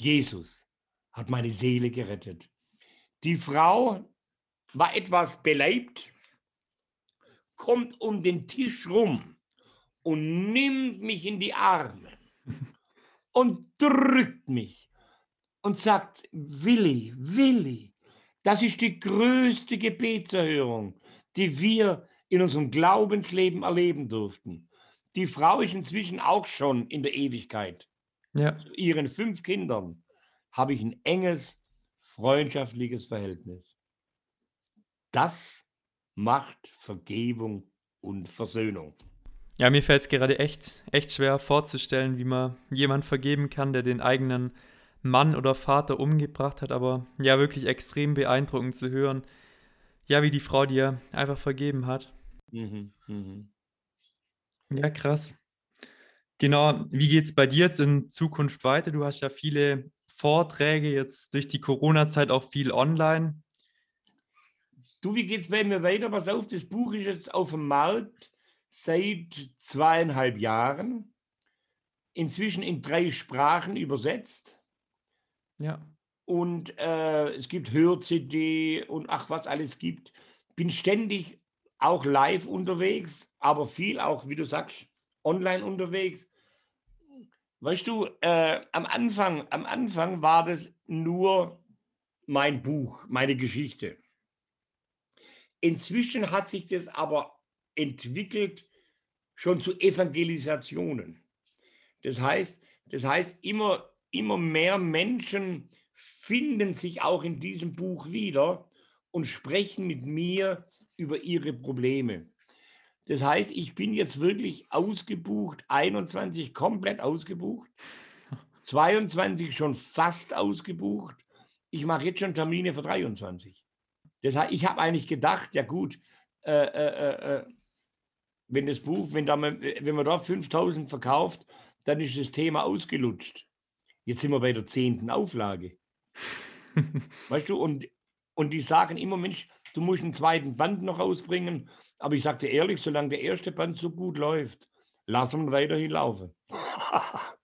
Jesus hat meine Seele gerettet. Die Frau war etwas beleibt, kommt um den Tisch rum und nimmt mich in die Arme und drückt mich und sagt, Willi, Willi, das ist die größte Gebetserhörung, die wir in unserem Glaubensleben erleben durften. Die Frau ist inzwischen auch schon in der Ewigkeit. Ja. Zu ihren fünf Kindern habe ich ein enges, freundschaftliches Verhältnis. Das macht Vergebung und Versöhnung. Ja, mir fällt es gerade echt, echt schwer vorzustellen, wie man jemand vergeben kann, der den eigenen Mann oder Vater umgebracht hat, aber ja, wirklich extrem beeindruckend zu hören, ja, wie die Frau dir einfach vergeben hat. Mhm, mhm. Ja, krass. Genau, wie geht es bei dir jetzt in Zukunft weiter? Du hast ja viele Vorträge, jetzt durch die Corona-Zeit auch viel online. Du, wie geht es bei mir weiter? Pass auf, das Buch ist jetzt auf dem Markt seit zweieinhalb Jahren, inzwischen in drei Sprachen übersetzt. Ja. Und äh, es gibt Hör-CD und ach, was alles gibt. Bin ständig auch live unterwegs, aber viel auch, wie du sagst, online unterwegs. Weißt du, äh, am Anfang, am Anfang war das nur mein Buch, meine Geschichte. Inzwischen hat sich das aber entwickelt schon zu Evangelisationen. Das heißt, das heißt immer, immer mehr Menschen finden sich auch in diesem Buch wieder und sprechen mit mir über ihre Probleme. Das heißt, ich bin jetzt wirklich ausgebucht, 21 komplett ausgebucht, 22 schon fast ausgebucht. Ich mache jetzt schon Termine für 23. Das heißt, ich habe eigentlich gedacht, ja gut, äh, äh, äh, äh wenn das Buch, wenn, da, wenn man da 5000 verkauft, dann ist das Thema ausgelutscht. Jetzt sind wir bei der zehnten Auflage. weißt du, und, und die sagen immer, Mensch, du musst einen zweiten Band noch ausbringen. Aber ich sagte ehrlich, solange der erste Band so gut läuft, lassen wir weiterhin laufen.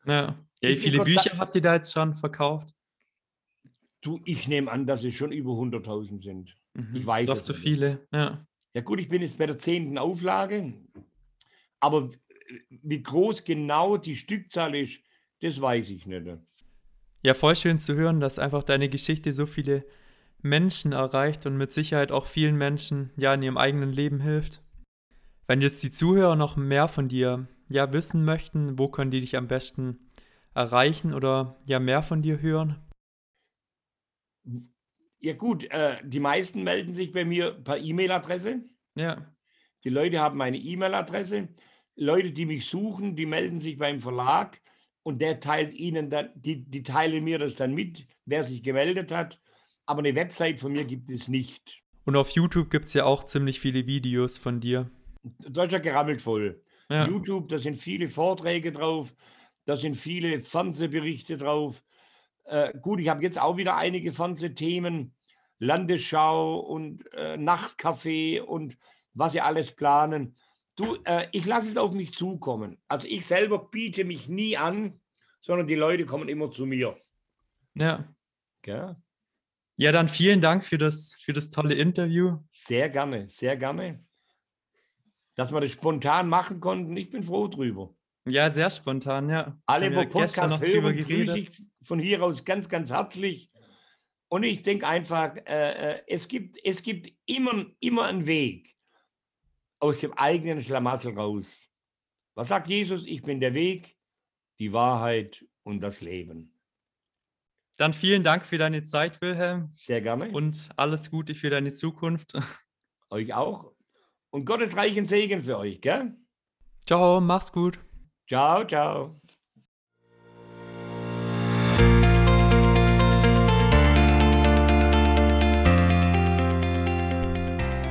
ja. ja wie viele Bücher habt ihr da jetzt schon verkauft? Du, ich nehme an, dass es schon über 100.000 sind. Mhm. Ich weiß Doch so nicht. viele, ja. Ja gut, ich bin jetzt bei der zehnten Auflage, aber wie groß genau die Stückzahl ist, das weiß ich nicht. Ja, voll schön zu hören, dass einfach deine Geschichte so viele Menschen erreicht und mit Sicherheit auch vielen Menschen ja in ihrem eigenen Leben hilft. Wenn jetzt die Zuhörer noch mehr von dir ja wissen möchten, wo können die dich am besten erreichen oder ja mehr von dir hören? Ja gut, äh, die meisten melden sich bei mir per E-Mail-Adresse. Ja. Die Leute haben meine E-Mail-Adresse. Leute, die mich suchen, die melden sich beim Verlag und der teilt ihnen dann, die, die teilen mir das dann mit, wer sich gemeldet hat. Aber eine Website von mir gibt es nicht. Und auf YouTube gibt es ja auch ziemlich viele Videos von dir. Ja gerammelt voll. Ja. YouTube, da sind viele Vorträge drauf, da sind viele Fernsehberichte drauf. Äh, gut, ich habe jetzt auch wieder einige Fernsehthemen, Landesschau und äh, Nachtcafé und was sie alles planen. Du, äh, ich lasse es auf mich zukommen. Also ich selber biete mich nie an, sondern die Leute kommen immer zu mir. Ja. Gell? Ja, dann vielen Dank für das, für das tolle Interview. Sehr gerne, sehr gerne. Dass wir das spontan machen konnten, ich bin froh drüber. Ja, sehr spontan, ja. Alle, wo Podcast hören, grüße ich von hier aus ganz, ganz herzlich. Und ich denke einfach, äh, äh, es, gibt, es gibt immer, immer einen Weg aus dem eigenen Schlamassel raus. Was sagt Jesus? Ich bin der Weg, die Wahrheit und das Leben. Dann vielen Dank für deine Zeit, Wilhelm, Sehr gerne. und alles Gute für deine Zukunft. euch auch. Und Gottes reichen Segen für euch, gell? Ciao, mach's gut. Ciao, ciao.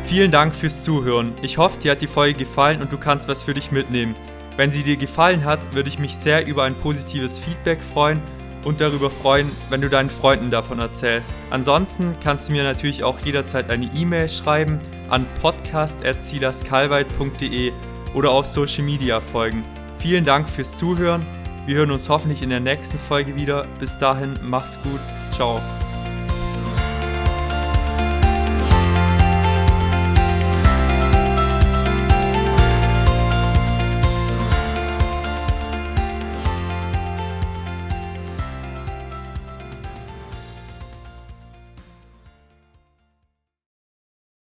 Vielen Dank fürs Zuhören. Ich hoffe, dir hat die Folge gefallen und du kannst was für dich mitnehmen. Wenn sie dir gefallen hat, würde ich mich sehr über ein positives Feedback freuen und darüber freuen, wenn du deinen Freunden davon erzählst. Ansonsten kannst du mir natürlich auch jederzeit eine E-Mail schreiben an podcast.silaskalweit.de oder auf Social Media folgen. Vielen Dank fürs Zuhören. Wir hören uns hoffentlich in der nächsten Folge wieder. Bis dahin, mach's gut. Ciao.